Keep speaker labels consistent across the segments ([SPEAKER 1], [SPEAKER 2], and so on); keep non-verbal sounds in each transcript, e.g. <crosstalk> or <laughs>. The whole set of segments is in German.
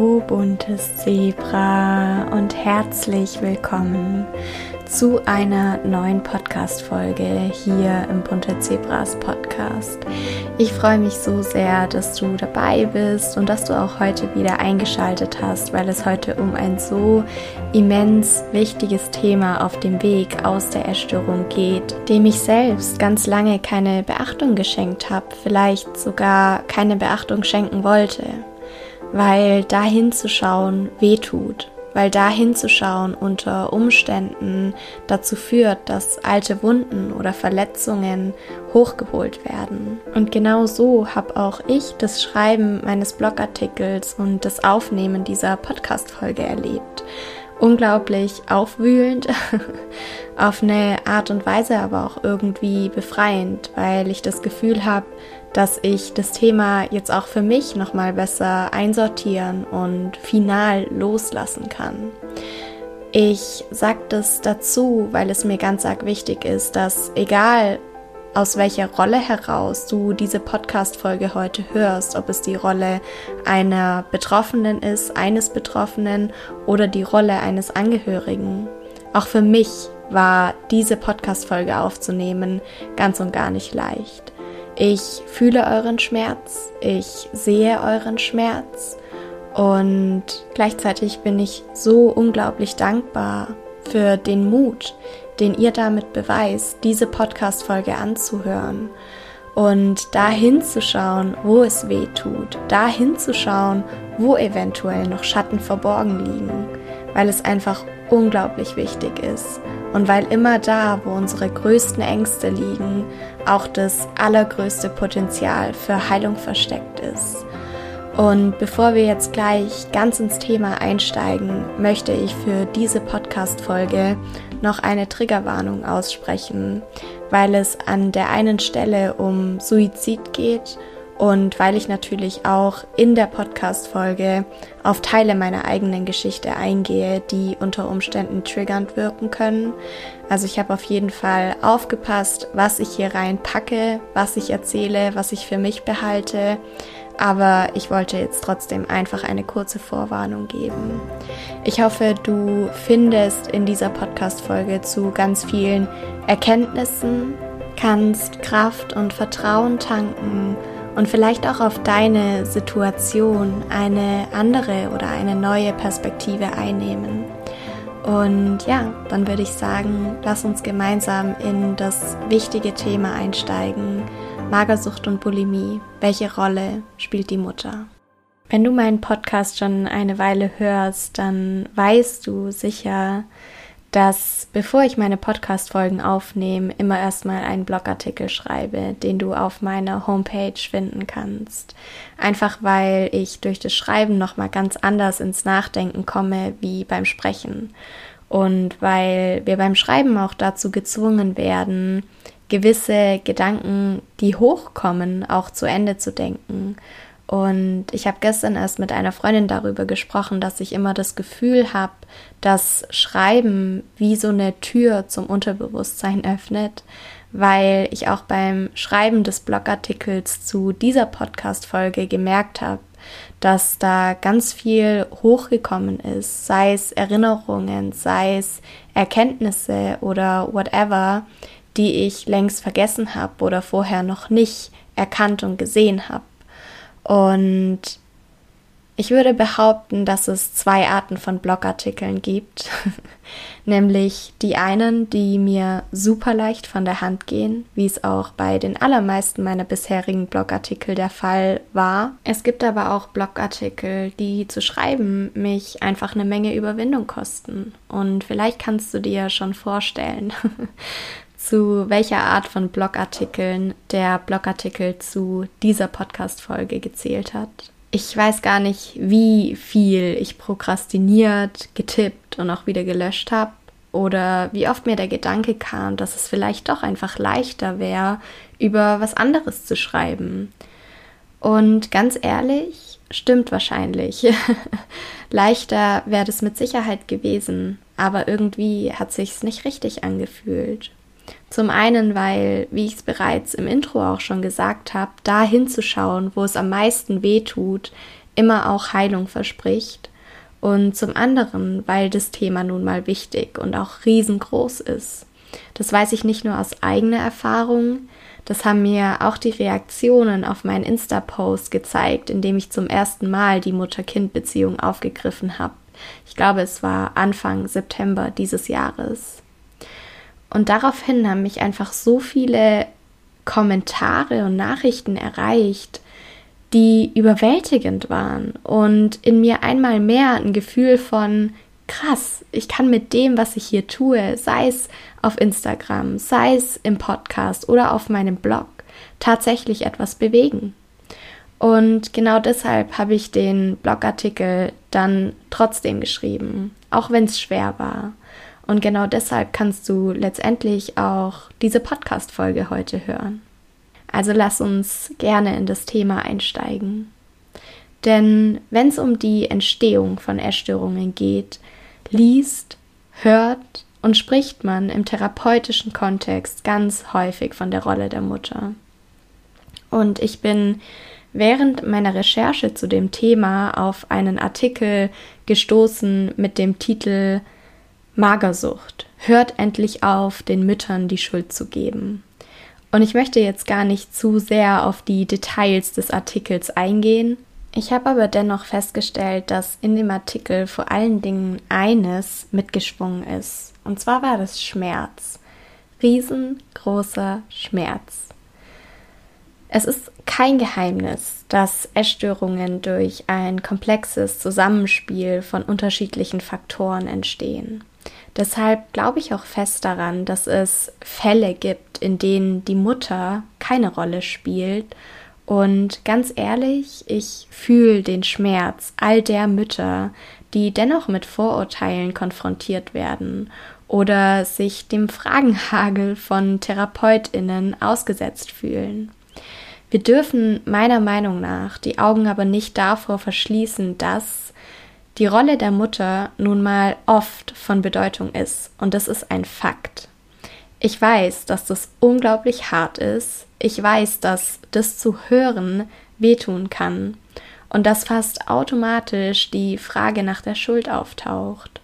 [SPEAKER 1] Buntes Zebra und herzlich willkommen zu einer neuen Podcast-Folge hier im Bunte Zebras Podcast. Ich freue mich so sehr, dass du dabei bist und dass du auch heute wieder eingeschaltet hast, weil es heute um ein so immens wichtiges Thema auf dem Weg aus der Essstörung geht, dem ich selbst ganz lange keine Beachtung geschenkt habe, vielleicht sogar keine Beachtung schenken wollte weil da hinzuschauen wehtut, weil da hinzuschauen unter Umständen dazu führt, dass alte Wunden oder Verletzungen hochgeholt werden. Und genau so habe auch ich das Schreiben meines Blogartikels und das Aufnehmen dieser Podcast-Folge erlebt unglaublich aufwühlend, <laughs> auf eine Art und Weise aber auch irgendwie befreiend, weil ich das Gefühl habe, dass ich das Thema jetzt auch für mich nochmal besser einsortieren und final loslassen kann. Ich sage das dazu, weil es mir ganz arg wichtig ist, dass egal aus welcher Rolle heraus du diese Podcast-Folge heute hörst, ob es die Rolle einer Betroffenen ist, eines Betroffenen oder die Rolle eines Angehörigen. Auch für mich war diese Podcast-Folge aufzunehmen ganz und gar nicht leicht. Ich fühle euren Schmerz, ich sehe euren Schmerz und gleichzeitig bin ich so unglaublich dankbar für den Mut, den ihr damit beweist, diese Podcast-Folge anzuhören und da hinzuschauen, wo es weh tut, da hinzuschauen, wo eventuell noch Schatten verborgen liegen, weil es einfach unglaublich wichtig ist und weil immer da, wo unsere größten Ängste liegen, auch das allergrößte Potenzial für Heilung versteckt ist. Und bevor wir jetzt gleich ganz ins Thema einsteigen, möchte ich für diese Podcast-Folge noch eine Triggerwarnung aussprechen, weil es an der einen Stelle um Suizid geht und weil ich natürlich auch in der Podcast-Folge auf Teile meiner eigenen Geschichte eingehe, die unter Umständen triggernd wirken können. Also ich habe auf jeden Fall aufgepasst, was ich hier reinpacke, was ich erzähle, was ich für mich behalte. Aber ich wollte jetzt trotzdem einfach eine kurze Vorwarnung geben. Ich hoffe, du findest in dieser Podcast-Folge zu ganz vielen Erkenntnissen, kannst Kraft und Vertrauen tanken und vielleicht auch auf deine Situation eine andere oder eine neue Perspektive einnehmen. Und ja, dann würde ich sagen, lass uns gemeinsam in das wichtige Thema einsteigen. Magersucht und Bulimie. Welche Rolle spielt die Mutter? Wenn du meinen Podcast schon eine Weile hörst, dann weißt du sicher, dass bevor ich meine Podcast-Folgen aufnehme, immer erstmal einen Blogartikel schreibe, den du auf meiner Homepage finden kannst. Einfach weil ich durch das Schreiben nochmal ganz anders ins Nachdenken komme wie beim Sprechen. Und weil wir beim Schreiben auch dazu gezwungen werden, gewisse Gedanken, die hochkommen, auch zu Ende zu denken und ich habe gestern erst mit einer Freundin darüber gesprochen, dass ich immer das Gefühl habe, dass Schreiben wie so eine Tür zum Unterbewusstsein öffnet, weil ich auch beim Schreiben des Blogartikels zu dieser Podcast-Folge gemerkt habe, dass da ganz viel hochgekommen ist, sei es Erinnerungen, sei es Erkenntnisse oder whatever, die ich längst vergessen habe oder vorher noch nicht erkannt und gesehen habe. Und ich würde behaupten, dass es zwei Arten von Blogartikeln gibt. <laughs> Nämlich die einen, die mir super leicht von der Hand gehen, wie es auch bei den allermeisten meiner bisherigen Blogartikel der Fall war. Es gibt aber auch Blogartikel, die zu schreiben mich einfach eine Menge Überwindung kosten. Und vielleicht kannst du dir schon vorstellen, <laughs> zu welcher Art von Blogartikeln der Blogartikel zu dieser Podcast-Folge gezählt hat. Ich weiß gar nicht, wie viel ich prokrastiniert, getippt und auch wieder gelöscht habe oder wie oft mir der Gedanke kam, dass es vielleicht doch einfach leichter wäre, über was anderes zu schreiben. Und ganz ehrlich, stimmt wahrscheinlich. <laughs> leichter wäre das mit Sicherheit gewesen, aber irgendwie hat sich's nicht richtig angefühlt. Zum einen, weil, wie ich es bereits im Intro auch schon gesagt habe, da hinzuschauen, wo es am meisten weh tut, immer auch Heilung verspricht und zum anderen, weil das Thema nun mal wichtig und auch riesengroß ist. Das weiß ich nicht nur aus eigener Erfahrung, das haben mir auch die Reaktionen auf meinen Insta-Post gezeigt, in dem ich zum ersten Mal die Mutter-Kind-Beziehung aufgegriffen habe. Ich glaube, es war Anfang September dieses Jahres. Und daraufhin haben mich einfach so viele Kommentare und Nachrichten erreicht, die überwältigend waren und in mir einmal mehr ein Gefühl von krass, ich kann mit dem, was ich hier tue, sei es auf Instagram, sei es im Podcast oder auf meinem Blog, tatsächlich etwas bewegen. Und genau deshalb habe ich den Blogartikel dann trotzdem geschrieben, auch wenn es schwer war. Und genau deshalb kannst du letztendlich auch diese Podcast-Folge heute hören. Also lass uns gerne in das Thema einsteigen. Denn wenn es um die Entstehung von Essstörungen geht, liest, hört und spricht man im therapeutischen Kontext ganz häufig von der Rolle der Mutter. Und ich bin während meiner Recherche zu dem Thema auf einen Artikel gestoßen mit dem Titel Magersucht. Hört endlich auf, den Müttern die Schuld zu geben. Und ich möchte jetzt gar nicht zu sehr auf die Details des Artikels eingehen. Ich habe aber dennoch festgestellt, dass in dem Artikel vor allen Dingen eines mitgeschwungen ist. Und zwar war das Schmerz. Riesengroßer Schmerz. Es ist kein Geheimnis, dass Essstörungen durch ein komplexes Zusammenspiel von unterschiedlichen Faktoren entstehen. Deshalb glaube ich auch fest daran, dass es Fälle gibt, in denen die Mutter keine Rolle spielt. Und ganz ehrlich, ich fühle den Schmerz all der Mütter, die dennoch mit Vorurteilen konfrontiert werden oder sich dem Fragenhagel von Therapeutinnen ausgesetzt fühlen. Wir dürfen meiner Meinung nach die Augen aber nicht davor verschließen, dass die Rolle der Mutter nun mal oft von Bedeutung ist und das ist ein Fakt. Ich weiß, dass das unglaublich hart ist. Ich weiß, dass das zu hören wehtun kann und dass fast automatisch die Frage nach der Schuld auftaucht.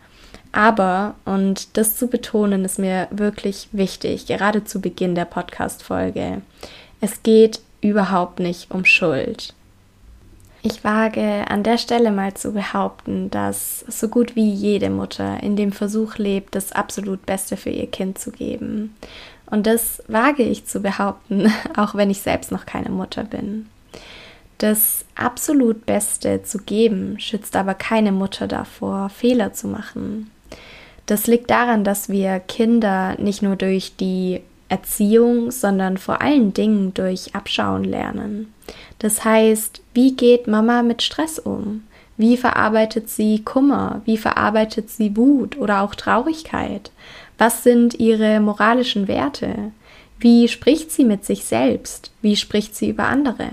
[SPEAKER 1] Aber, und das zu betonen, ist mir wirklich wichtig, gerade zu Beginn der Podcast-Folge. Es geht überhaupt nicht um Schuld. Ich wage an der Stelle mal zu behaupten, dass so gut wie jede Mutter in dem Versuch lebt, das absolut Beste für ihr Kind zu geben. Und das wage ich zu behaupten, <laughs> auch wenn ich selbst noch keine Mutter bin. Das absolut Beste zu geben schützt aber keine Mutter davor, Fehler zu machen. Das liegt daran, dass wir Kinder nicht nur durch die Erziehung, sondern vor allen Dingen durch Abschauen lernen. Das heißt, wie geht Mama mit Stress um? Wie verarbeitet sie Kummer? Wie verarbeitet sie Wut oder auch Traurigkeit? Was sind ihre moralischen Werte? Wie spricht sie mit sich selbst? Wie spricht sie über andere?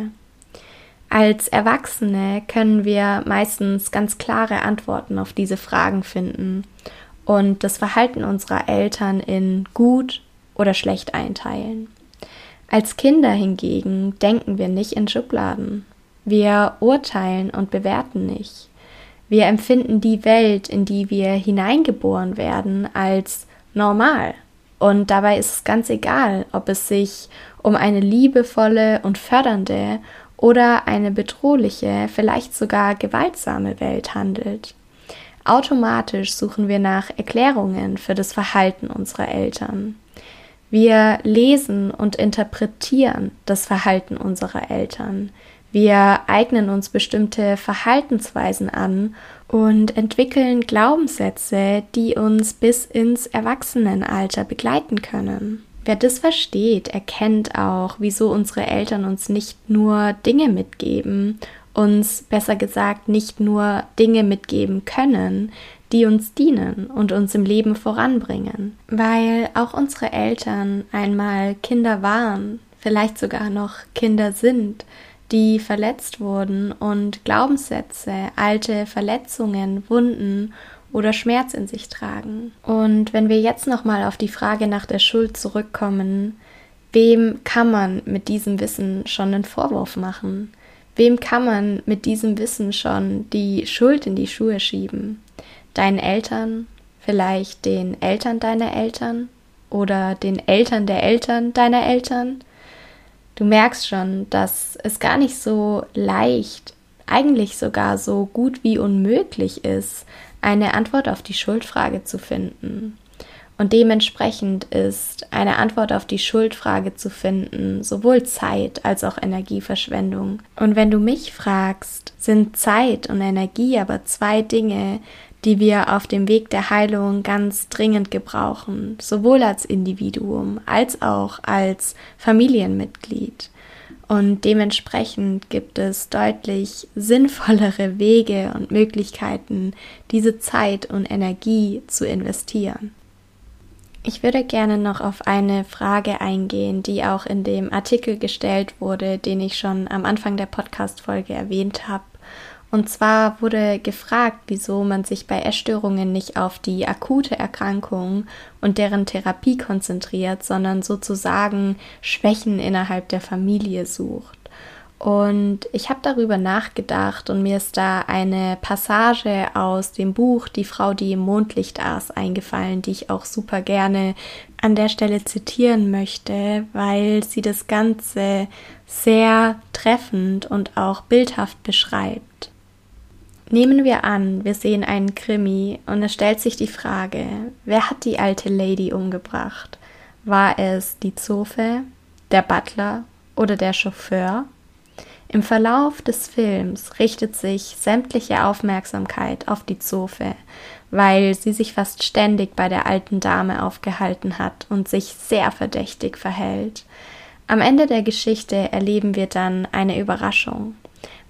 [SPEAKER 1] Als Erwachsene können wir meistens ganz klare Antworten auf diese Fragen finden und das Verhalten unserer Eltern in gut oder schlecht einteilen. Als Kinder hingegen denken wir nicht in Schubladen. Wir urteilen und bewerten nicht. Wir empfinden die Welt, in die wir hineingeboren werden, als normal. Und dabei ist es ganz egal, ob es sich um eine liebevolle und fördernde oder eine bedrohliche, vielleicht sogar gewaltsame Welt handelt. Automatisch suchen wir nach Erklärungen für das Verhalten unserer Eltern. Wir lesen und interpretieren das Verhalten unserer Eltern. Wir eignen uns bestimmte Verhaltensweisen an und entwickeln Glaubenssätze, die uns bis ins Erwachsenenalter begleiten können. Wer das versteht, erkennt auch, wieso unsere Eltern uns nicht nur Dinge mitgeben, uns besser gesagt nicht nur Dinge mitgeben können, die uns dienen und uns im Leben voranbringen. Weil auch unsere Eltern einmal Kinder waren, vielleicht sogar noch Kinder sind, die verletzt wurden und Glaubenssätze, alte Verletzungen, Wunden oder Schmerz in sich tragen. Und wenn wir jetzt nochmal auf die Frage nach der Schuld zurückkommen, wem kann man mit diesem Wissen schon einen Vorwurf machen? Wem kann man mit diesem Wissen schon die Schuld in die Schuhe schieben? Deinen Eltern, vielleicht den Eltern deiner Eltern oder den Eltern der Eltern deiner Eltern? Du merkst schon, dass es gar nicht so leicht, eigentlich sogar so gut wie unmöglich ist, eine Antwort auf die Schuldfrage zu finden. Und dementsprechend ist eine Antwort auf die Schuldfrage zu finden sowohl Zeit als auch Energieverschwendung. Und wenn du mich fragst, sind Zeit und Energie aber zwei Dinge, die wir auf dem Weg der Heilung ganz dringend gebrauchen, sowohl als Individuum als auch als Familienmitglied. Und dementsprechend gibt es deutlich sinnvollere Wege und Möglichkeiten, diese Zeit und Energie zu investieren. Ich würde gerne noch auf eine Frage eingehen, die auch in dem Artikel gestellt wurde, den ich schon am Anfang der Podcast-Folge erwähnt habe. Und zwar wurde gefragt, wieso man sich bei Essstörungen nicht auf die akute Erkrankung und deren Therapie konzentriert, sondern sozusagen Schwächen innerhalb der Familie sucht. Und ich habe darüber nachgedacht und mir ist da eine Passage aus dem Buch Die Frau, die im Mondlicht aß eingefallen, die ich auch super gerne an der Stelle zitieren möchte, weil sie das Ganze sehr treffend und auch bildhaft beschreibt. Nehmen wir an, wir sehen einen Krimi und es stellt sich die Frage, wer hat die alte Lady umgebracht? War es die Zofe, der Butler oder der Chauffeur? Im Verlauf des Films richtet sich sämtliche Aufmerksamkeit auf die Zofe, weil sie sich fast ständig bei der alten Dame aufgehalten hat und sich sehr verdächtig verhält. Am Ende der Geschichte erleben wir dann eine Überraschung,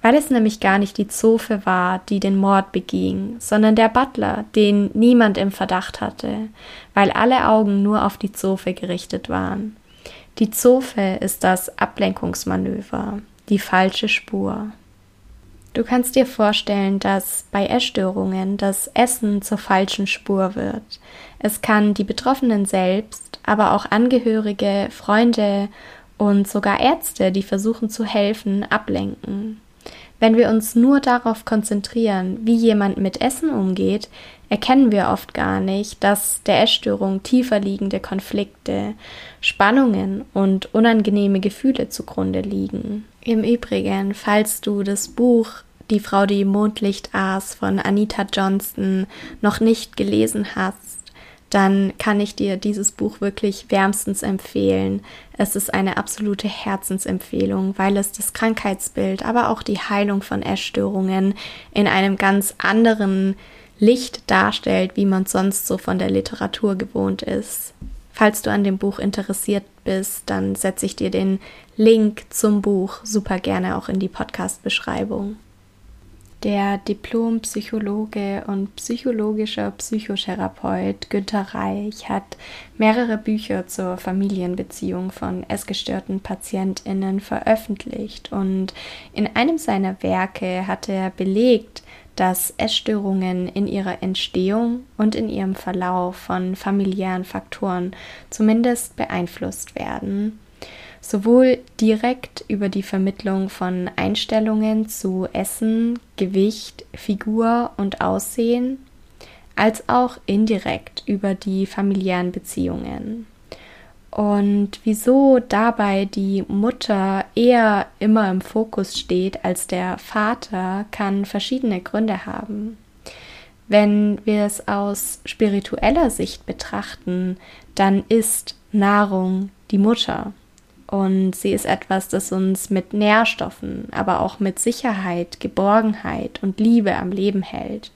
[SPEAKER 1] weil es nämlich gar nicht die Zofe war, die den Mord beging, sondern der Butler, den niemand im Verdacht hatte, weil alle Augen nur auf die Zofe gerichtet waren. Die Zofe ist das Ablenkungsmanöver, die falsche Spur. Du kannst dir vorstellen, dass bei Essstörungen das Essen zur falschen Spur wird. Es kann die Betroffenen selbst, aber auch Angehörige, Freunde und sogar Ärzte, die versuchen zu helfen, ablenken. Wenn wir uns nur darauf konzentrieren, wie jemand mit Essen umgeht, erkennen wir oft gar nicht, dass der Essstörung tiefer liegende Konflikte, Spannungen und unangenehme Gefühle zugrunde liegen. Im Übrigen, falls du das Buch Die Frau, die Mondlicht aß von Anita Johnston noch nicht gelesen hast, dann kann ich dir dieses Buch wirklich wärmstens empfehlen. Es ist eine absolute Herzensempfehlung, weil es das Krankheitsbild, aber auch die Heilung von Essstörungen in einem ganz anderen Licht darstellt, wie man sonst so von der Literatur gewohnt ist. Falls du an dem Buch interessiert bist, dann setze ich dir den Link zum Buch super gerne auch in die Podcast-Beschreibung. Der Diplompsychologe und psychologischer Psychotherapeut Günter Reich hat mehrere Bücher zur Familienbeziehung von essgestörten PatientInnen veröffentlicht. Und in einem seiner Werke hat er belegt, dass Essstörungen in ihrer Entstehung und in ihrem Verlauf von familiären Faktoren zumindest beeinflusst werden sowohl direkt über die Vermittlung von Einstellungen zu Essen, Gewicht, Figur und Aussehen, als auch indirekt über die familiären Beziehungen. Und wieso dabei die Mutter eher immer im Fokus steht als der Vater, kann verschiedene Gründe haben. Wenn wir es aus spiritueller Sicht betrachten, dann ist Nahrung die Mutter. Und sie ist etwas, das uns mit Nährstoffen, aber auch mit Sicherheit, Geborgenheit und Liebe am Leben hält.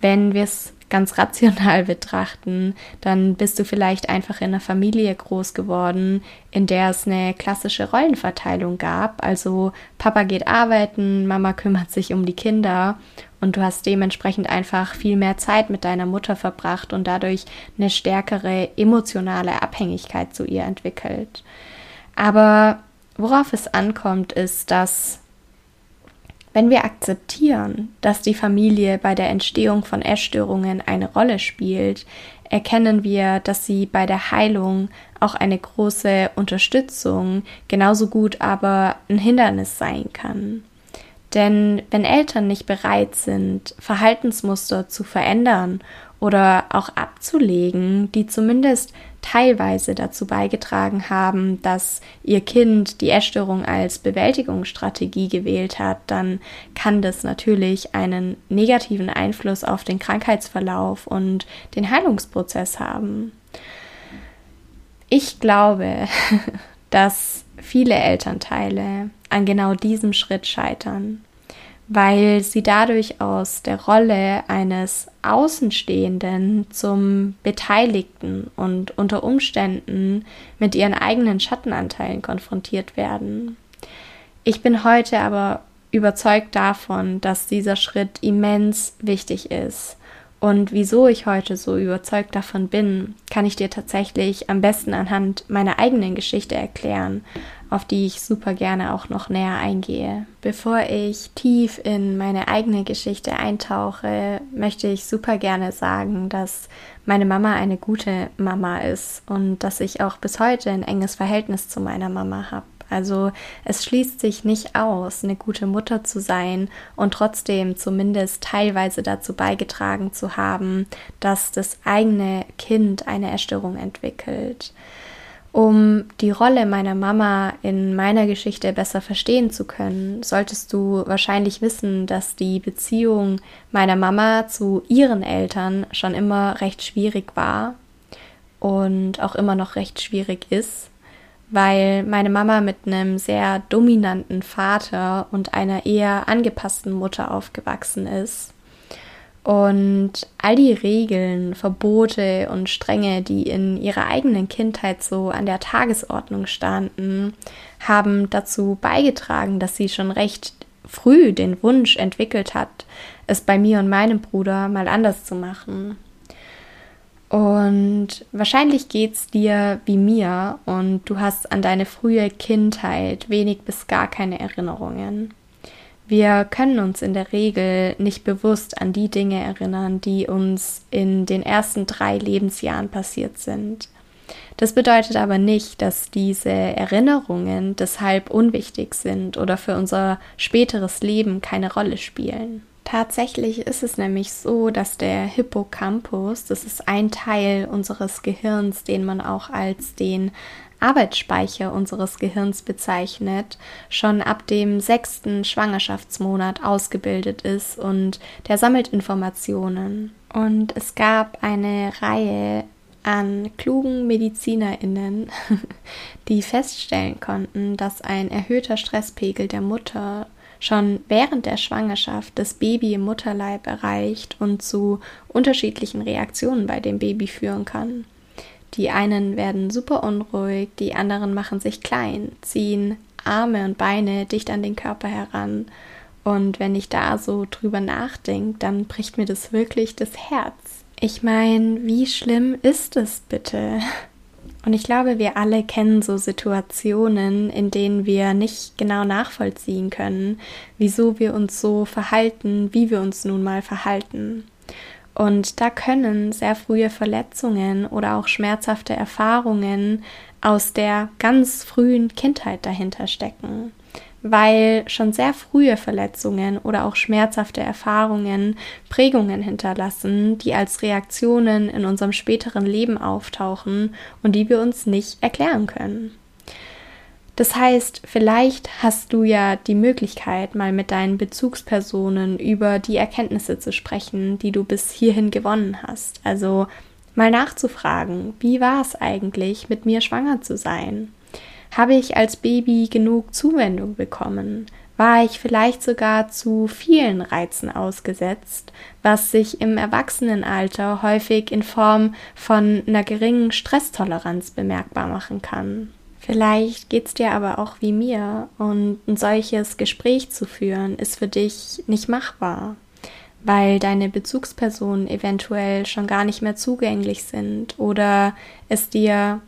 [SPEAKER 1] Wenn wir es ganz rational <laughs> betrachten, dann bist du vielleicht einfach in einer Familie groß geworden, in der es eine klassische Rollenverteilung gab. Also Papa geht arbeiten, Mama kümmert sich um die Kinder und du hast dementsprechend einfach viel mehr Zeit mit deiner Mutter verbracht und dadurch eine stärkere emotionale Abhängigkeit zu ihr entwickelt. Aber worauf es ankommt, ist, dass wenn wir akzeptieren, dass die Familie bei der Entstehung von Essstörungen eine Rolle spielt, erkennen wir, dass sie bei der Heilung auch eine große Unterstützung, genauso gut aber ein Hindernis sein kann. Denn wenn Eltern nicht bereit sind, Verhaltensmuster zu verändern oder auch abzulegen, die zumindest teilweise dazu beigetragen haben, dass ihr Kind die Essstörung als Bewältigungsstrategie gewählt hat, dann kann das natürlich einen negativen Einfluss auf den Krankheitsverlauf und den Heilungsprozess haben. Ich glaube, <laughs> dass viele Elternteile an genau diesem Schritt scheitern weil sie dadurch aus der Rolle eines Außenstehenden zum Beteiligten und unter Umständen mit ihren eigenen Schattenanteilen konfrontiert werden. Ich bin heute aber überzeugt davon, dass dieser Schritt immens wichtig ist. Und wieso ich heute so überzeugt davon bin, kann ich dir tatsächlich am besten anhand meiner eigenen Geschichte erklären auf die ich super gerne auch noch näher eingehe. Bevor ich tief in meine eigene Geschichte eintauche, möchte ich super gerne sagen, dass meine Mama eine gute Mama ist und dass ich auch bis heute ein enges Verhältnis zu meiner Mama habe. Also es schließt sich nicht aus, eine gute Mutter zu sein und trotzdem zumindest teilweise dazu beigetragen zu haben, dass das eigene Kind eine Erstörung entwickelt. Um die Rolle meiner Mama in meiner Geschichte besser verstehen zu können, solltest du wahrscheinlich wissen, dass die Beziehung meiner Mama zu ihren Eltern schon immer recht schwierig war und auch immer noch recht schwierig ist, weil meine Mama mit einem sehr dominanten Vater und einer eher angepassten Mutter aufgewachsen ist. Und all die Regeln, Verbote und Stränge, die in ihrer eigenen Kindheit so an der Tagesordnung standen, haben dazu beigetragen, dass sie schon recht früh den Wunsch entwickelt hat, es bei mir und meinem Bruder mal anders zu machen. Und wahrscheinlich geht's dir wie mir und du hast an deine frühe Kindheit wenig bis gar keine Erinnerungen. Wir können uns in der Regel nicht bewusst an die Dinge erinnern, die uns in den ersten drei Lebensjahren passiert sind. Das bedeutet aber nicht, dass diese Erinnerungen deshalb unwichtig sind oder für unser späteres Leben keine Rolle spielen. Tatsächlich ist es nämlich so, dass der Hippocampus, das ist ein Teil unseres Gehirns, den man auch als den Arbeitsspeicher unseres Gehirns bezeichnet, schon ab dem sechsten Schwangerschaftsmonat ausgebildet ist und der sammelt Informationen. Und es gab eine Reihe an klugen MedizinerInnen, <laughs> die feststellen konnten, dass ein erhöhter Stresspegel der Mutter schon während der Schwangerschaft das Baby im Mutterleib erreicht und zu unterschiedlichen Reaktionen bei dem Baby führen kann. Die einen werden super unruhig, die anderen machen sich klein, ziehen Arme und Beine dicht an den Körper heran. Und wenn ich da so drüber nachdenke, dann bricht mir das wirklich das Herz. Ich meine, wie schlimm ist es bitte? Und ich glaube, wir alle kennen so Situationen, in denen wir nicht genau nachvollziehen können, wieso wir uns so verhalten, wie wir uns nun mal verhalten. Und da können sehr frühe Verletzungen oder auch schmerzhafte Erfahrungen aus der ganz frühen Kindheit dahinter stecken, weil schon sehr frühe Verletzungen oder auch schmerzhafte Erfahrungen Prägungen hinterlassen, die als Reaktionen in unserem späteren Leben auftauchen und die wir uns nicht erklären können. Das heißt, vielleicht hast du ja die Möglichkeit, mal mit deinen Bezugspersonen über die Erkenntnisse zu sprechen, die du bis hierhin gewonnen hast. Also mal nachzufragen, wie war es eigentlich, mit mir schwanger zu sein? Habe ich als Baby genug Zuwendung bekommen? War ich vielleicht sogar zu vielen Reizen ausgesetzt, was sich im Erwachsenenalter häufig in Form von einer geringen Stresstoleranz bemerkbar machen kann? Vielleicht geht es dir aber auch wie mir und ein solches Gespräch zu führen ist für dich nicht machbar, weil deine Bezugspersonen eventuell schon gar nicht mehr zugänglich sind oder es dir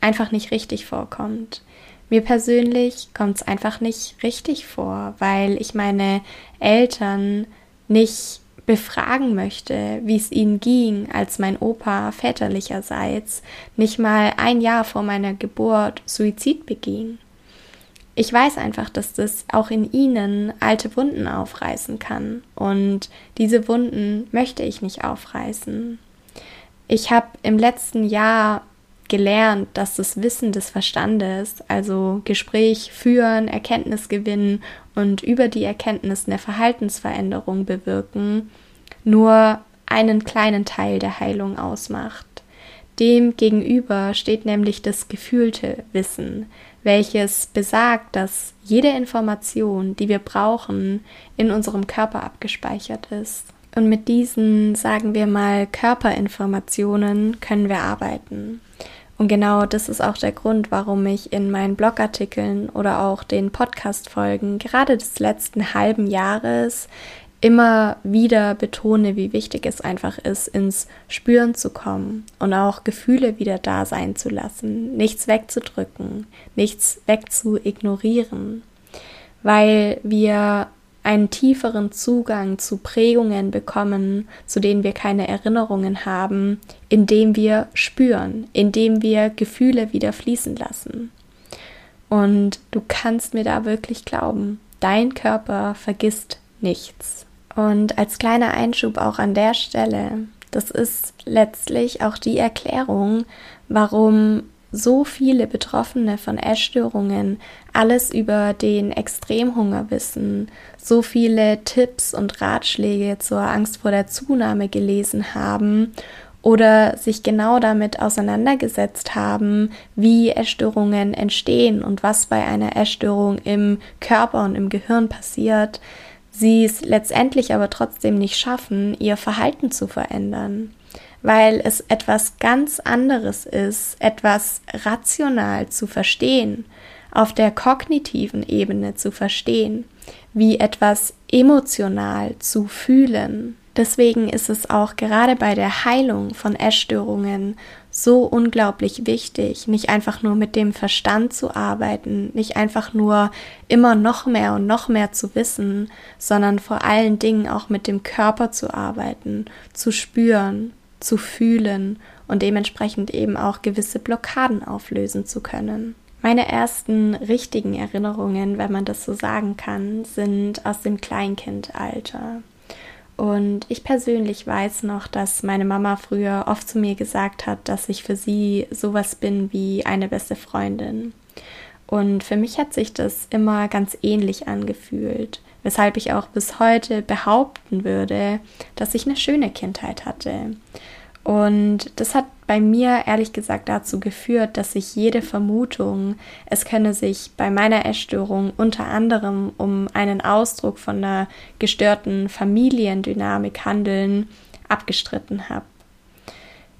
[SPEAKER 1] einfach nicht richtig vorkommt. Mir persönlich kommt es einfach nicht richtig vor, weil ich meine Eltern nicht befragen möchte, wie es ihnen ging, als mein Opa väterlicherseits nicht mal ein Jahr vor meiner Geburt Suizid beging. ich weiß einfach, dass das auch in ihnen alte Wunden aufreißen kann. Und diese Wunden möchte ich nicht aufreißen. Ich habe im letzten Jahr gelernt, dass das Wissen des Verstandes, also Gespräch führen, Erkenntnis gewinnen und über die Erkenntnis eine Verhaltensveränderung bewirken, nur einen kleinen Teil der Heilung ausmacht. Dem gegenüber steht nämlich das gefühlte Wissen, welches besagt, dass jede Information, die wir brauchen, in unserem Körper abgespeichert ist. Und mit diesen, sagen wir mal, Körperinformationen können wir arbeiten. Und genau das ist auch der Grund, warum ich in meinen Blogartikeln oder auch den Podcast-Folgen gerade des letzten halben Jahres immer wieder betone, wie wichtig es einfach ist, ins Spüren zu kommen und auch Gefühle wieder da sein zu lassen, nichts wegzudrücken, nichts wegzuignorieren, weil wir einen tieferen Zugang zu Prägungen bekommen, zu denen wir keine Erinnerungen haben, indem wir spüren, indem wir Gefühle wieder fließen lassen. Und du kannst mir da wirklich glauben, dein Körper vergisst nichts. Und als kleiner Einschub auch an der Stelle, das ist letztlich auch die Erklärung, warum so viele Betroffene von Essstörungen alles über den Extremhunger wissen, so viele Tipps und Ratschläge zur Angst vor der Zunahme gelesen haben oder sich genau damit auseinandergesetzt haben, wie Essstörungen entstehen und was bei einer Essstörung im Körper und im Gehirn passiert, sie es letztendlich aber trotzdem nicht schaffen, ihr Verhalten zu verändern, weil es etwas ganz anderes ist, etwas rational zu verstehen, auf der kognitiven Ebene zu verstehen, wie etwas emotional zu fühlen. Deswegen ist es auch gerade bei der Heilung von Essstörungen so unglaublich wichtig, nicht einfach nur mit dem Verstand zu arbeiten, nicht einfach nur immer noch mehr und noch mehr zu wissen, sondern vor allen Dingen auch mit dem Körper zu arbeiten, zu spüren, zu fühlen und dementsprechend eben auch gewisse Blockaden auflösen zu können. Meine ersten richtigen Erinnerungen, wenn man das so sagen kann, sind aus dem Kleinkindalter. Und ich persönlich weiß noch, dass meine Mama früher oft zu mir gesagt hat, dass ich für sie sowas bin wie eine beste Freundin. Und für mich hat sich das immer ganz ähnlich angefühlt, weshalb ich auch bis heute behaupten würde, dass ich eine schöne Kindheit hatte. Und das hat bei mir ehrlich gesagt dazu geführt, dass sich jede Vermutung, es könne sich bei meiner Essstörung unter anderem um einen Ausdruck von einer gestörten Familiendynamik handeln, abgestritten habe.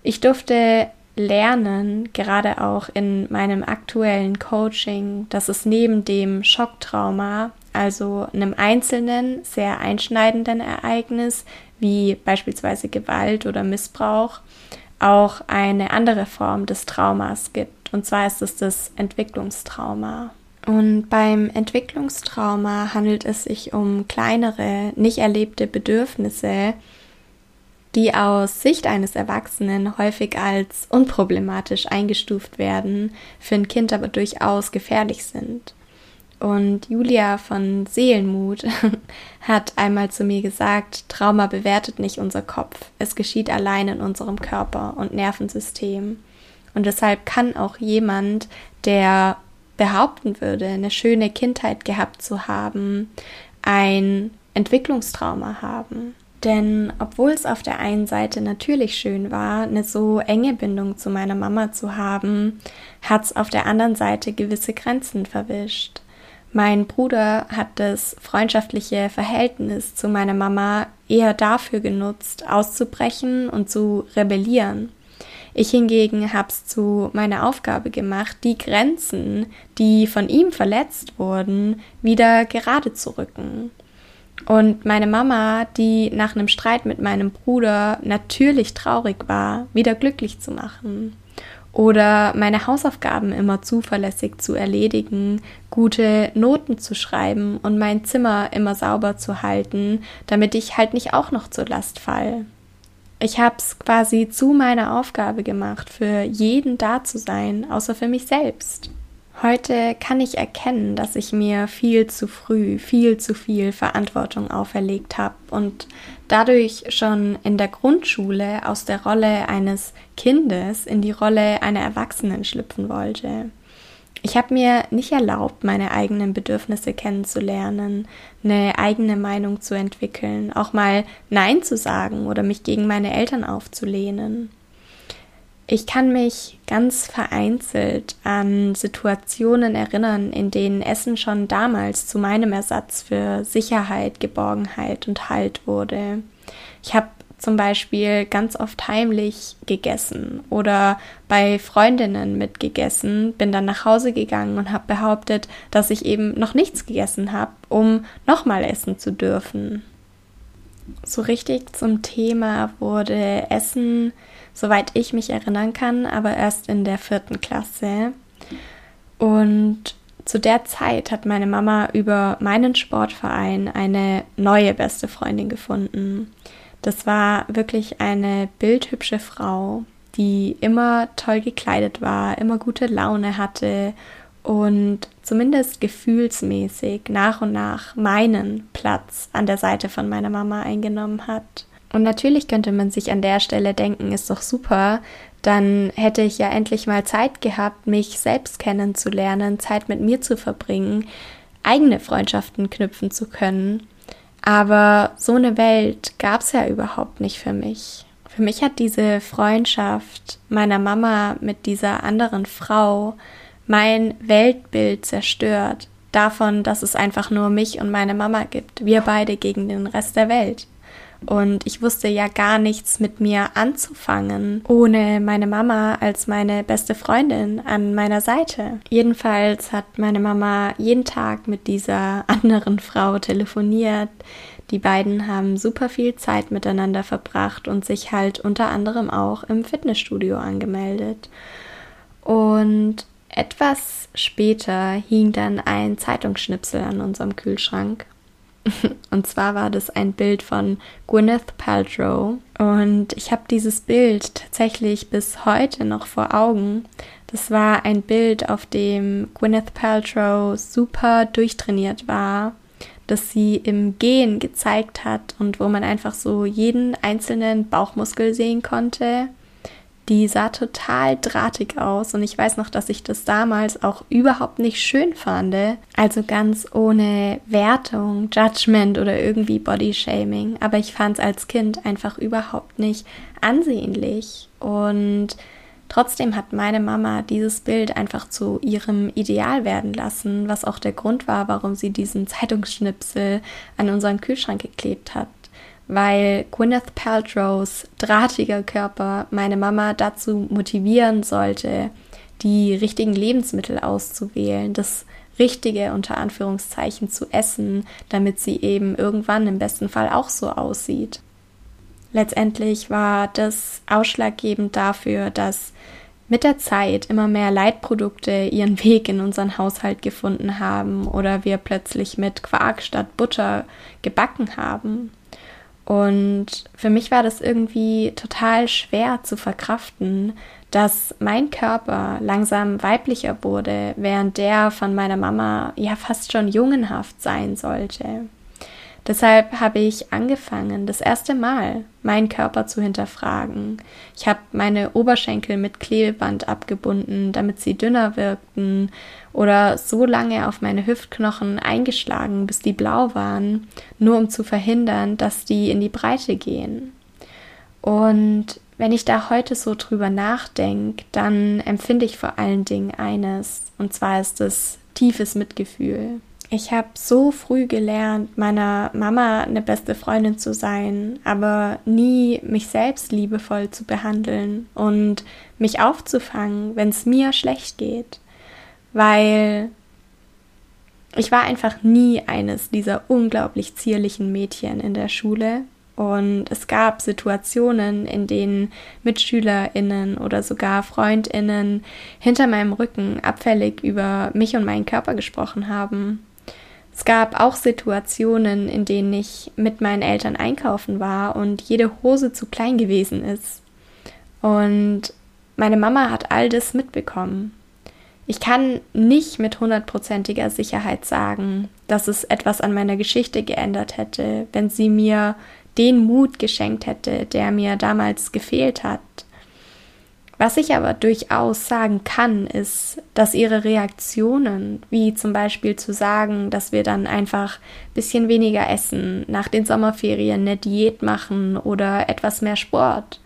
[SPEAKER 1] Ich durfte lernen, gerade auch in meinem aktuellen Coaching, dass es neben dem Schocktrauma, also einem einzelnen, sehr einschneidenden Ereignis, wie beispielsweise Gewalt oder Missbrauch, auch eine andere Form des Traumas gibt. Und zwar ist es das Entwicklungstrauma. Und beim Entwicklungstrauma handelt es sich um kleinere, nicht erlebte Bedürfnisse, die aus Sicht eines Erwachsenen häufig als unproblematisch eingestuft werden, für ein Kind aber durchaus gefährlich sind. Und Julia von Seelenmut <laughs> hat einmal zu mir gesagt, Trauma bewertet nicht unser Kopf, es geschieht allein in unserem Körper und Nervensystem. Und deshalb kann auch jemand, der behaupten würde, eine schöne Kindheit gehabt zu haben, ein Entwicklungstrauma haben. Denn obwohl es auf der einen Seite natürlich schön war, eine so enge Bindung zu meiner Mama zu haben, hat es auf der anderen Seite gewisse Grenzen verwischt. Mein Bruder hat das freundschaftliche Verhältnis zu meiner Mama eher dafür genutzt, auszubrechen und zu rebellieren. Ich hingegen habe es zu meiner Aufgabe gemacht, die Grenzen, die von ihm verletzt wurden, wieder gerade zu rücken. Und meine Mama, die nach einem Streit mit meinem Bruder natürlich traurig war, wieder glücklich zu machen oder meine Hausaufgaben immer zuverlässig zu erledigen, gute Noten zu schreiben und mein Zimmer immer sauber zu halten, damit ich halt nicht auch noch zur Last fall. Ich habe es quasi zu meiner Aufgabe gemacht, für jeden da zu sein, außer für mich selbst. Heute kann ich erkennen, dass ich mir viel zu früh, viel zu viel Verantwortung auferlegt habe und dadurch schon in der Grundschule aus der Rolle eines Kindes in die Rolle einer Erwachsenen schlüpfen wollte. Ich habe mir nicht erlaubt, meine eigenen Bedürfnisse kennenzulernen, eine eigene Meinung zu entwickeln, auch mal Nein zu sagen oder mich gegen meine Eltern aufzulehnen. Ich kann mich ganz vereinzelt an Situationen erinnern, in denen Essen schon damals zu meinem Ersatz für Sicherheit, Geborgenheit und Halt wurde. Ich habe zum Beispiel ganz oft heimlich gegessen oder bei Freundinnen mitgegessen, bin dann nach Hause gegangen und habe behauptet, dass ich eben noch nichts gegessen habe, um nochmal essen zu dürfen. So richtig zum Thema wurde Essen soweit ich mich erinnern kann, aber erst in der vierten Klasse. Und zu der Zeit hat meine Mama über meinen Sportverein eine neue beste Freundin gefunden. Das war wirklich eine bildhübsche Frau, die immer toll gekleidet war, immer gute Laune hatte und zumindest gefühlsmäßig nach und nach meinen Platz an der Seite von meiner Mama eingenommen hat. Und natürlich könnte man sich an der Stelle denken, ist doch super, dann hätte ich ja endlich mal Zeit gehabt, mich selbst kennenzulernen, Zeit mit mir zu verbringen, eigene Freundschaften knüpfen zu können. Aber so eine Welt gab es ja überhaupt nicht für mich. Für mich hat diese Freundschaft meiner Mama mit dieser anderen Frau mein Weltbild zerstört. Davon, dass es einfach nur mich und meine Mama gibt. Wir beide gegen den Rest der Welt. Und ich wusste ja gar nichts mit mir anzufangen, ohne meine Mama als meine beste Freundin an meiner Seite. Jedenfalls hat meine Mama jeden Tag mit dieser <laughs> anderen Frau telefoniert. Die beiden haben super viel Zeit miteinander verbracht und sich halt unter anderem auch im Fitnessstudio angemeldet. Und etwas später hing dann ein Zeitungsschnipsel an unserem Kühlschrank <laughs> Und zwar war das ein Bild von Gwyneth Paltrow. Und ich habe dieses Bild tatsächlich bis heute noch vor Augen. Das war ein Bild, auf dem Gwyneth Paltrow super durchtrainiert war, das sie im Gehen gezeigt hat und wo man einfach so jeden einzelnen Bauchmuskel sehen konnte die sah total drahtig aus und ich weiß noch, dass ich das damals auch überhaupt nicht schön fand. Also ganz ohne Wertung, Judgment oder irgendwie Bodyshaming. Aber ich fand es als Kind einfach überhaupt nicht ansehnlich. Und trotzdem hat meine Mama dieses Bild einfach zu ihrem Ideal werden lassen, was auch der Grund war, warum sie diesen Zeitungsschnipsel an unseren Kühlschrank geklebt hat weil Gwyneth Paltrows drahtiger Körper meine Mama dazu motivieren sollte, die richtigen Lebensmittel auszuwählen, das Richtige unter Anführungszeichen zu essen, damit sie eben irgendwann im besten Fall auch so aussieht. Letztendlich war das ausschlaggebend dafür, dass mit der Zeit immer mehr Leitprodukte ihren <laughs> Weg in unseren Haushalt gefunden haben oder wir plötzlich mit Quark statt Butter gebacken haben. Und für mich war das irgendwie total schwer zu verkraften, dass mein Körper langsam weiblicher wurde, während der von meiner Mama ja fast schon jungenhaft sein sollte. Deshalb habe ich angefangen, das erste Mal meinen Körper zu hinterfragen. Ich habe meine Oberschenkel mit Klebeband abgebunden, damit sie dünner wirkten, oder so lange auf meine Hüftknochen eingeschlagen, bis die blau waren, nur um zu verhindern, dass die in die Breite gehen. Und wenn ich da heute so drüber nachdenke, dann empfinde ich vor allen Dingen eines, und zwar ist es tiefes Mitgefühl. Ich habe so früh gelernt, meiner Mama eine beste Freundin zu sein, aber nie mich selbst liebevoll zu behandeln und mich aufzufangen, wenn es mir schlecht geht. Weil ich war einfach nie eines dieser unglaublich zierlichen Mädchen in der Schule. Und es gab Situationen, in denen MitschülerInnen oder sogar FreundInnen hinter meinem Rücken abfällig über mich und meinen Körper gesprochen haben. Es gab auch Situationen, in denen ich mit meinen Eltern einkaufen war und jede Hose zu klein gewesen ist. Und meine Mama hat all das mitbekommen. Ich kann nicht mit hundertprozentiger Sicherheit sagen, dass es etwas an meiner Geschichte geändert hätte, wenn sie mir den Mut geschenkt hätte, der mir damals gefehlt hat. Was ich aber durchaus sagen kann, ist, dass ihre Reaktionen, wie zum Beispiel zu sagen, dass wir dann einfach ein bisschen weniger essen, nach den Sommerferien eine Diät machen oder etwas mehr Sport,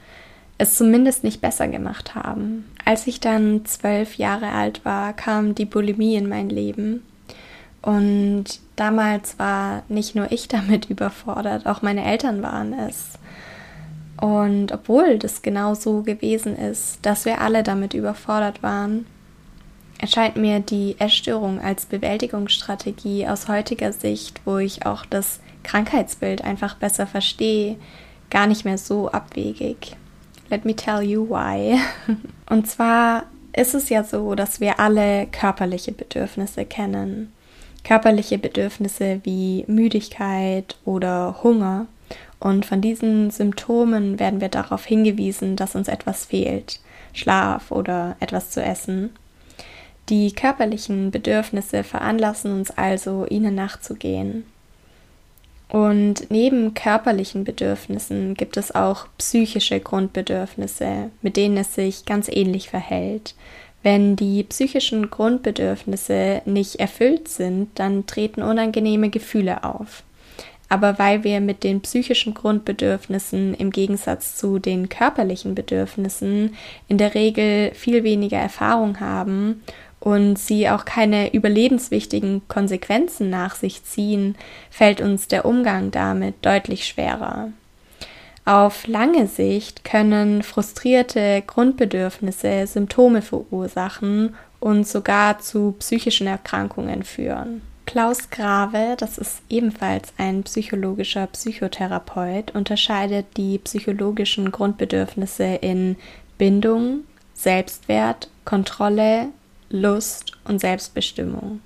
[SPEAKER 1] es zumindest nicht besser gemacht haben. Als ich dann zwölf Jahre alt war, kam die Bulimie in mein Leben. Und damals war nicht nur ich damit <laughs> überfordert, auch meine Eltern waren es. Und obwohl das genau so gewesen ist, dass wir alle damit überfordert waren, erscheint mir die Essstörung als Bewältigungsstrategie aus heutiger Sicht, wo ich auch das Krankheitsbild einfach besser verstehe, gar nicht mehr so abwegig. Let me tell you why. <laughs> Und zwar ist es ja so, dass wir alle körperliche Bedürfnisse kennen. Körperliche Bedürfnisse wie Müdigkeit oder Hunger. Und von diesen Symptomen werden wir darauf hingewiesen, dass uns etwas fehlt, Schlaf oder etwas zu essen. Die körperlichen Bedürfnisse veranlassen uns also, ihnen nachzugehen. Und neben körperlichen Bedürfnissen gibt es auch psychische Grundbedürfnisse, mit denen es sich ganz ähnlich verhält. Wenn die psychischen Grundbedürfnisse nicht erfüllt sind, dann treten unangenehme Gefühle auf. Aber weil wir mit den psychischen Grundbedürfnissen im Gegensatz zu den körperlichen Bedürfnissen in der Regel viel weniger Erfahrung haben und sie auch keine überlebenswichtigen Konsequenzen nach sich ziehen, fällt uns der Umgang damit deutlich schwerer. Auf lange Sicht können frustrierte Grundbedürfnisse Symptome verursachen und sogar zu psychischen Erkrankungen führen. Klaus Grave, das ist ebenfalls ein psychologischer Psychotherapeut, unterscheidet die psychologischen Grundbedürfnisse in Bindung, Selbstwert, Kontrolle, Lust und Selbstbestimmung.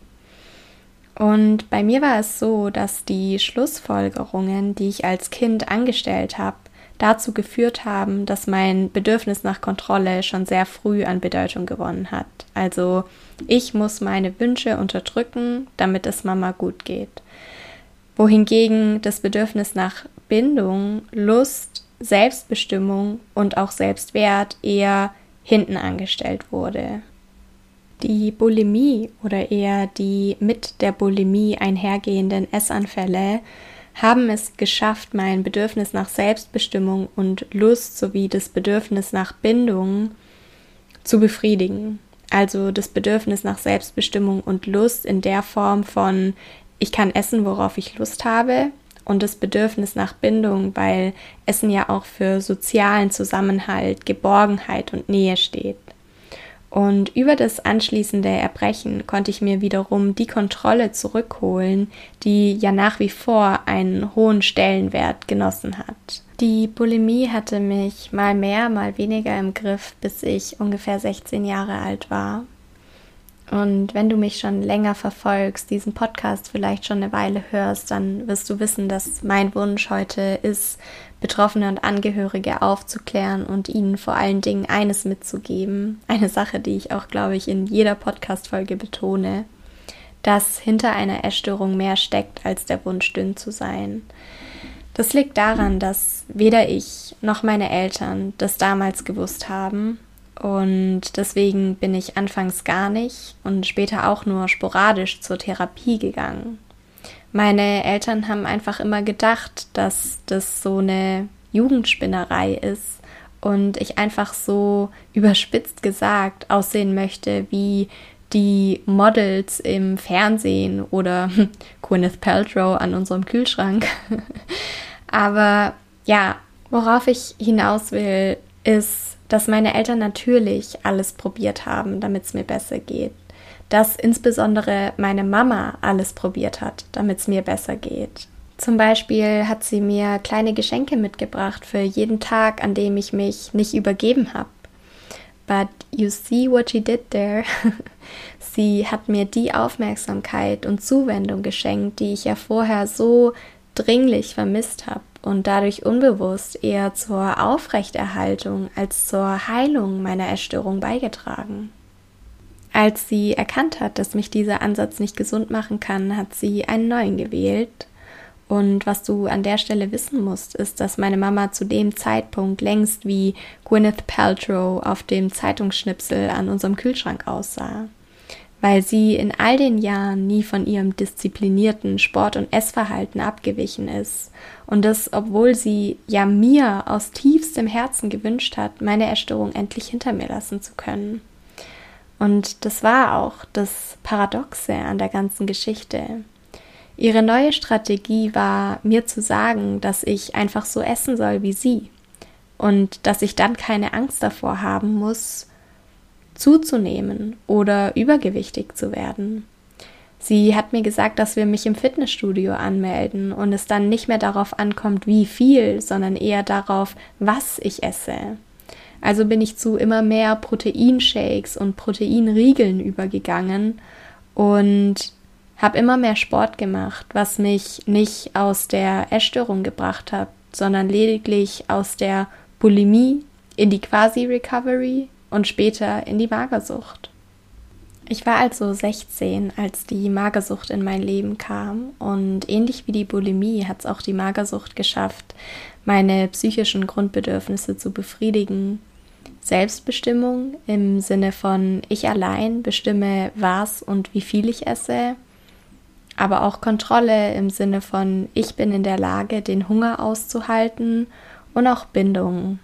[SPEAKER 1] Und bei mir war es so, dass die Schlussfolgerungen, die ich als Kind angestellt habe, dazu geführt haben, dass mein Bedürfnis nach Kontrolle schon sehr früh an Bedeutung gewonnen hat. Also ich muss meine Wünsche unterdrücken, damit es Mama gut geht. Wohingegen das Bedürfnis nach Bindung, Lust, Selbstbestimmung und auch Selbstwert eher hinten angestellt wurde. Die Bulimie oder eher die mit der Bulimie einhergehenden Essanfälle haben es geschafft, mein Bedürfnis nach Selbstbestimmung und Lust sowie das Bedürfnis nach Bindung zu befriedigen. Also das Bedürfnis nach Selbstbestimmung und Lust in der Form von ich kann essen, worauf ich Lust habe und das Bedürfnis nach Bindung, weil Essen ja auch für sozialen Zusammenhalt, Geborgenheit und Nähe steht. Und über das anschließende Erbrechen konnte ich mir wiederum die Kontrolle zurückholen, die ja nach wie vor einen hohen Stellenwert genossen hat. Die Bulimie hatte mich mal mehr, mal weniger im Griff, bis ich ungefähr 16 Jahre alt war. Und wenn du mich schon länger verfolgst, diesen Podcast vielleicht schon eine Weile hörst, dann wirst du wissen, dass mein Wunsch heute ist, Betroffene und Angehörige aufzuklären und ihnen vor allen Dingen eines mitzugeben. Eine Sache, die ich auch, glaube ich, in jeder Podcast-Folge betone, dass hinter einer Essstörung mehr steckt als der Wunsch, dünn zu sein. Das liegt daran, dass weder ich noch meine Eltern das damals gewusst haben und deswegen bin ich anfangs gar nicht und später auch nur sporadisch zur Therapie gegangen. Meine Eltern haben einfach immer gedacht, dass das so eine Jugendspinnerei ist und ich einfach so überspitzt gesagt aussehen möchte wie die Models im Fernsehen oder <laughs> Gwyneth Paltrow an unserem Kühlschrank. <laughs> Aber ja, worauf ich hinaus will, ist, dass meine Eltern natürlich alles probiert haben, damit es mir besser geht. Dass insbesondere meine Mama alles probiert hat, damit es mir besser geht. Zum Beispiel hat sie mir kleine Geschenke mitgebracht für jeden Tag, an dem ich mich nicht übergeben habe. But you see what she did there. <laughs> sie hat mir die Aufmerksamkeit und Zuwendung geschenkt, die ich ja vorher so dringlich vermisst habe und dadurch unbewusst eher zur Aufrechterhaltung als zur Heilung meiner Erstörung beigetragen. Als sie erkannt hat, dass mich dieser Ansatz nicht gesund machen kann, hat sie einen neuen gewählt. Und was du an der Stelle wissen musst, ist, dass meine Mama zu dem Zeitpunkt längst wie Gwyneth Paltrow auf dem Zeitungsschnipsel an unserem Kühlschrank aussah. Weil sie in all den Jahren nie von ihrem disziplinierten Sport- und Essverhalten abgewichen ist. Und das, obwohl sie ja mir aus tiefstem Herzen gewünscht hat, meine Erstörung endlich hinter mir lassen zu können. Und das war auch das Paradoxe an der ganzen Geschichte. Ihre neue Strategie war, mir zu sagen, dass ich einfach so essen soll wie sie und dass ich dann keine Angst davor haben muss, zuzunehmen oder übergewichtig zu werden. Sie hat mir gesagt, dass wir mich im Fitnessstudio anmelden und es dann nicht mehr darauf ankommt, wie viel, sondern eher darauf, was ich esse. Also bin ich zu immer mehr Proteinshakes und Proteinriegeln übergegangen und habe immer mehr Sport gemacht, was mich nicht aus der Essstörung gebracht hat, sondern lediglich aus der Bulimie in die Quasi-Recovery und später in die Magersucht. Ich war also 16, als die Magersucht in mein Leben kam und ähnlich wie die Bulimie hat es auch die Magersucht geschafft, meine psychischen Grundbedürfnisse zu befriedigen Selbstbestimmung im Sinne von ich allein bestimme, was und wie viel ich esse, aber auch Kontrolle im Sinne von ich bin in der Lage, den Hunger auszuhalten und auch Bindung,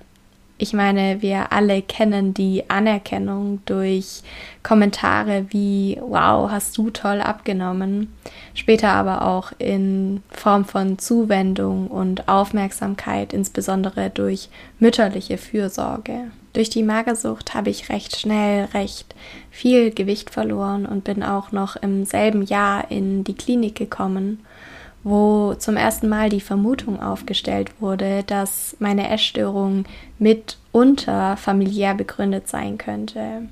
[SPEAKER 1] ich meine, wir alle kennen die Anerkennung durch Kommentare wie Wow, hast du toll abgenommen. Später aber auch in Form von Zuwendung und Aufmerksamkeit, insbesondere durch mütterliche Fürsorge. Durch die Magersucht habe ich recht schnell recht viel Gewicht verloren und bin auch noch im selben Jahr in die Klinik gekommen wo zum ersten Mal die Vermutung aufgestellt wurde, dass meine Essstörung mitunter familiär begründet sein könnte.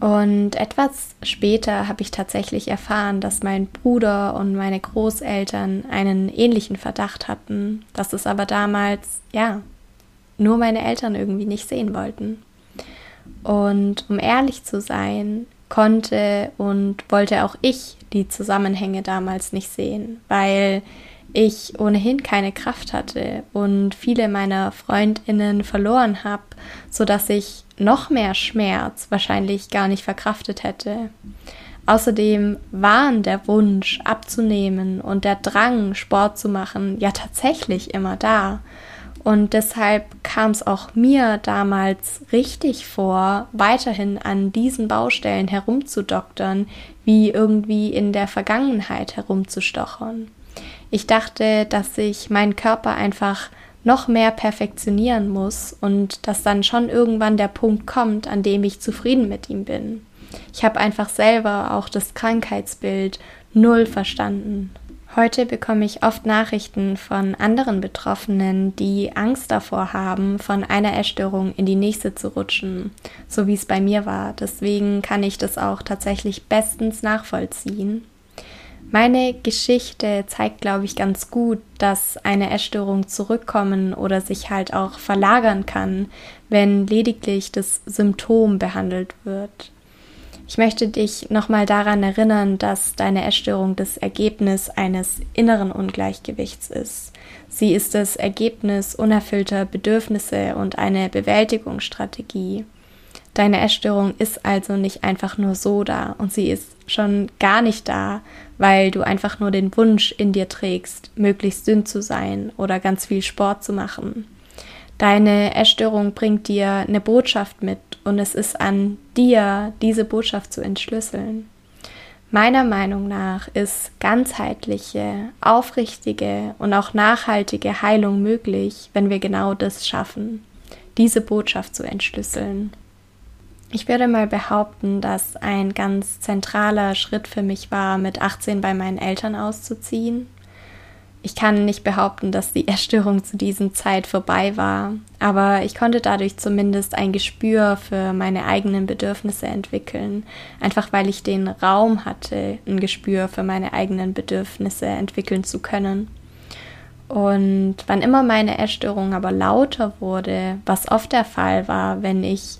[SPEAKER 1] Und etwas später habe ich tatsächlich erfahren, dass mein Bruder und meine Großeltern einen ähnlichen Verdacht hatten, dass es aber damals, ja, nur meine Eltern irgendwie nicht sehen wollten. Und um ehrlich zu sein, konnte und wollte auch ich die Zusammenhänge damals nicht sehen, weil ich ohnehin keine Kraft hatte und viele meiner Freundinnen verloren habe, so dass ich noch mehr Schmerz wahrscheinlich gar nicht verkraftet hätte. Außerdem waren der Wunsch abzunehmen und der Drang, Sport zu machen, ja tatsächlich immer da. Und deshalb kam es auch mir damals richtig vor, weiterhin an diesen Baustellen herumzudoktern, wie irgendwie in der Vergangenheit herumzustochern. Ich dachte, dass ich meinen Körper einfach noch mehr perfektionieren muss und dass dann schon irgendwann der Punkt kommt, an dem ich zufrieden mit ihm bin. Ich habe einfach selber auch das Krankheitsbild null verstanden. Heute bekomme ich oft Nachrichten von anderen Betroffenen, die Angst davor haben, von einer Essstörung in die nächste zu rutschen, so wie es bei mir war. Deswegen kann ich das auch tatsächlich bestens nachvollziehen. Meine Geschichte zeigt, glaube ich, ganz gut, dass eine Essstörung zurückkommen oder sich halt auch verlagern kann, wenn lediglich das Symptom behandelt wird. Ich möchte dich nochmal daran erinnern, dass deine Essstörung das Ergebnis eines inneren Ungleichgewichts ist. Sie ist das Ergebnis unerfüllter Bedürfnisse und eine Bewältigungsstrategie. Deine Essstörung ist also nicht einfach nur so da und sie ist schon gar nicht da, weil du einfach nur den Wunsch in dir trägst, möglichst dünn zu sein oder ganz viel Sport zu machen. Deine Essstörung bringt dir eine Botschaft mit und es ist an dir, diese Botschaft zu entschlüsseln. Meiner Meinung nach ist ganzheitliche, aufrichtige und auch nachhaltige Heilung möglich, wenn wir genau das schaffen, diese Botschaft zu entschlüsseln. Ich würde mal behaupten, dass ein ganz zentraler Schritt für mich war, mit 18 bei meinen Eltern auszuziehen ich kann nicht behaupten, dass die Erstörung zu diesem Zeit vorbei war, aber ich konnte dadurch zumindest ein Gespür für meine eigenen Bedürfnisse entwickeln, einfach weil ich den Raum hatte, ein Gespür für meine eigenen Bedürfnisse entwickeln zu können. Und wann immer meine Essstörung aber lauter wurde, was oft der Fall war, wenn ich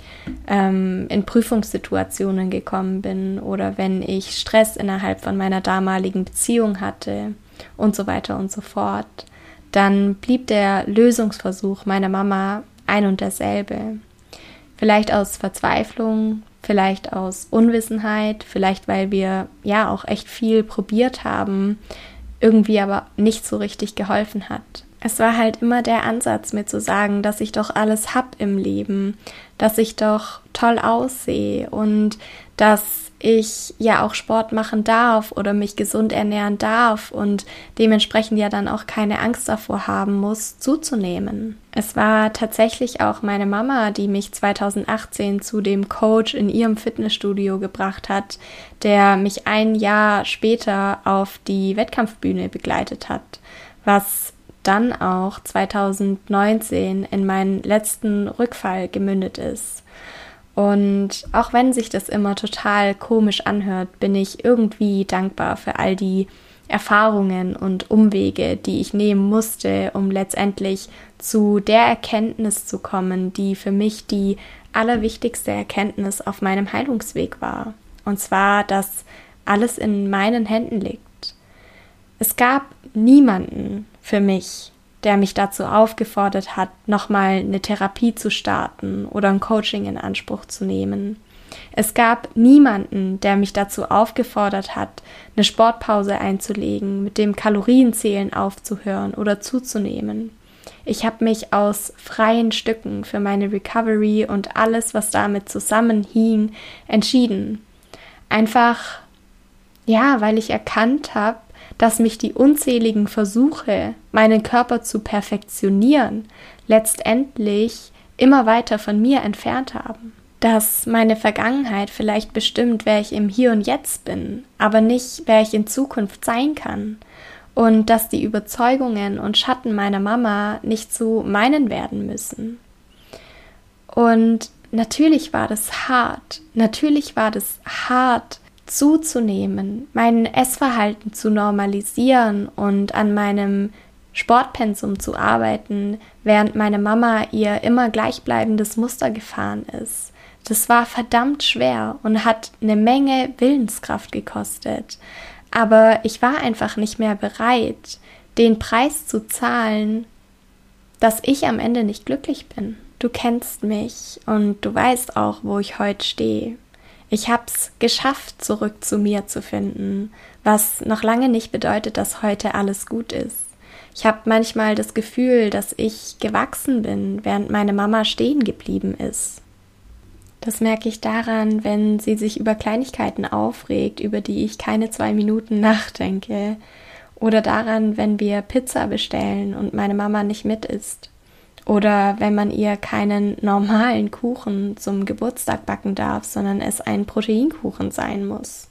[SPEAKER 1] ähm, in Prüfungssituationen gekommen bin oder wenn ich Stress innerhalb von meiner damaligen Beziehung hatte und so weiter und so fort, dann blieb der Lösungsversuch meiner Mama ein und derselbe. Vielleicht aus Verzweiflung, vielleicht aus Unwissenheit, vielleicht weil wir ja auch echt viel probiert haben, irgendwie aber nicht so richtig geholfen hat. Es war halt immer der Ansatz, mir zu sagen, dass ich doch alles hab im Leben, dass ich doch toll aussehe und dass ich ja auch Sport machen darf oder mich gesund ernähren darf und dementsprechend ja dann auch keine Angst davor haben muss, zuzunehmen. Es war tatsächlich auch meine Mama, die mich 2018 zu dem Coach in ihrem Fitnessstudio gebracht hat, der mich ein Jahr später auf die Wettkampfbühne begleitet hat, was dann auch 2019 in meinen letzten Rückfall gemündet ist. Und auch wenn sich das immer total komisch anhört, bin ich irgendwie dankbar für all die Erfahrungen und Umwege, die ich nehmen musste, um letztendlich zu der Erkenntnis zu kommen, die für mich die allerwichtigste Erkenntnis auf meinem Heilungsweg war. Und zwar, dass alles in meinen Händen liegt. Es gab niemanden für mich, der mich dazu aufgefordert hat, nochmal eine Therapie zu starten oder ein Coaching in Anspruch zu nehmen. Es gab niemanden, der mich dazu aufgefordert hat, eine Sportpause einzulegen, mit dem Kalorienzählen aufzuhören oder zuzunehmen. Ich habe mich aus freien Stücken für meine Recovery und alles, was damit zusammenhing, entschieden. Einfach, ja, weil ich erkannt habe, dass mich die unzähligen Versuche, meinen Körper zu perfektionieren, letztendlich immer weiter von mir entfernt haben. Dass meine Vergangenheit vielleicht bestimmt, wer ich im Hier und Jetzt bin, aber nicht, wer ich in Zukunft sein kann. Und dass die Überzeugungen und Schatten meiner Mama nicht zu meinen werden müssen. Und natürlich war das hart. Natürlich war das hart, zuzunehmen, mein Essverhalten zu normalisieren und an meinem Sportpensum zu arbeiten, während meine Mama ihr immer gleichbleibendes Muster gefahren ist. Das war verdammt schwer und hat eine Menge Willenskraft gekostet. Aber ich war einfach nicht mehr bereit, den Preis zu zahlen, dass ich am Ende nicht glücklich bin. Du kennst mich und du weißt auch, wo ich heute stehe. Ich habe es geschafft, zurück zu mir zu finden, was noch lange nicht bedeutet, dass heute alles gut ist. Ich habe manchmal das Gefühl, dass ich gewachsen bin, während meine Mama stehen geblieben ist. Das merke ich daran, wenn sie sich über Kleinigkeiten aufregt, über die ich keine zwei Minuten nachdenke. Oder daran, wenn wir Pizza bestellen und meine Mama nicht mit isst. Oder wenn man ihr keinen normalen Kuchen zum Geburtstag backen darf, sondern es ein Proteinkuchen sein muss.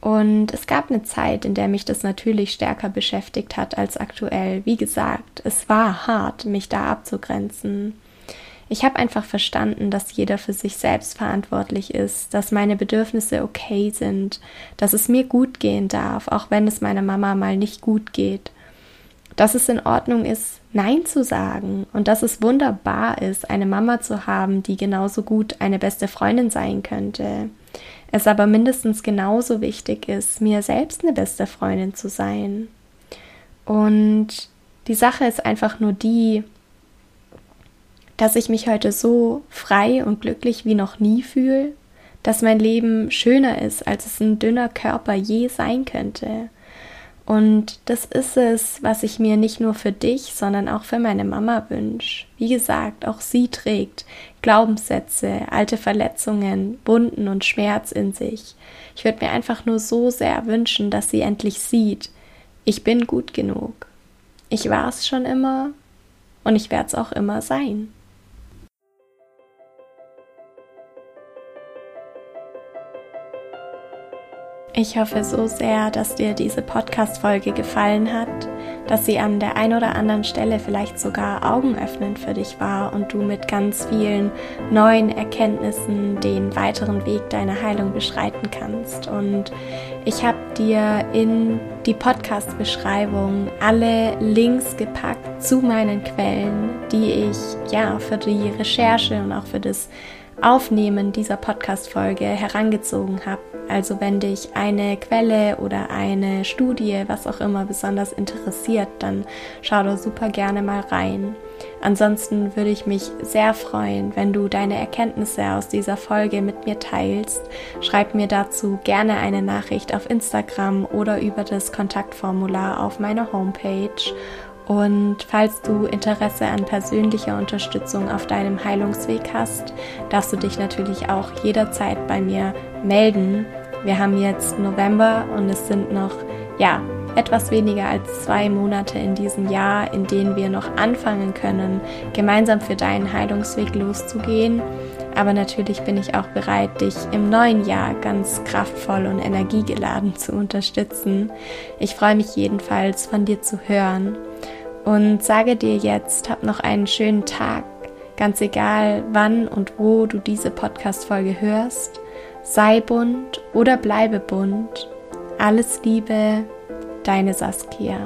[SPEAKER 1] Und es gab eine Zeit, in der mich das natürlich stärker beschäftigt hat als aktuell. Wie gesagt, es war hart, mich da abzugrenzen. Ich habe einfach verstanden, dass jeder für sich selbst verantwortlich ist, dass meine Bedürfnisse okay sind, dass es mir gut gehen darf, auch wenn es meiner Mama mal nicht gut geht dass es in Ordnung ist, Nein zu sagen und dass es wunderbar ist, eine Mama zu haben, die genauso gut eine beste Freundin sein könnte. Es aber mindestens genauso wichtig ist, mir selbst eine beste Freundin zu sein. Und die Sache ist einfach nur die, dass ich mich heute so frei und glücklich wie noch nie fühle, dass mein Leben schöner ist, als es ein dünner Körper je sein könnte und das ist es, was ich mir nicht nur für dich, sondern auch für meine Mama wünsche. Wie gesagt, auch sie trägt Glaubenssätze, alte Verletzungen, Wunden und Schmerz in sich. Ich würde mir einfach nur so sehr wünschen, dass sie endlich sieht, ich bin gut genug. Ich war es schon immer und ich werde es auch immer sein. Ich hoffe so sehr, dass dir diese Podcast-Folge gefallen hat, dass sie an der einen oder anderen Stelle vielleicht sogar augenöffnend für dich war und du mit ganz vielen neuen Erkenntnissen den weiteren Weg deiner Heilung beschreiten kannst. Und ich habe dir in die Podcast-Beschreibung alle Links gepackt zu meinen Quellen, die ich ja für die Recherche und auch für das Aufnehmen dieser Podcast-Folge herangezogen habe. Also wenn dich eine Quelle oder eine Studie, was auch immer besonders interessiert, dann schau da super gerne mal rein. Ansonsten würde ich mich sehr freuen, wenn du deine Erkenntnisse aus dieser Folge mit mir teilst. Schreib mir dazu gerne eine Nachricht auf Instagram oder über das Kontaktformular auf meiner Homepage. Und falls du Interesse an persönlicher Unterstützung auf deinem Heilungsweg hast, darfst du dich natürlich auch jederzeit bei mir melden. Wir haben jetzt November und es sind noch, ja, etwas weniger als zwei Monate in diesem Jahr, in denen wir noch anfangen können, gemeinsam für deinen Heilungsweg loszugehen. Aber natürlich bin ich auch bereit, dich im neuen Jahr ganz kraftvoll und energiegeladen zu unterstützen. Ich freue mich jedenfalls, von dir zu hören und sage dir jetzt, hab noch einen schönen Tag, ganz egal wann und wo du diese Podcast-Folge hörst. Sei bunt oder bleibe bunt. Alles Liebe, deine Saskia.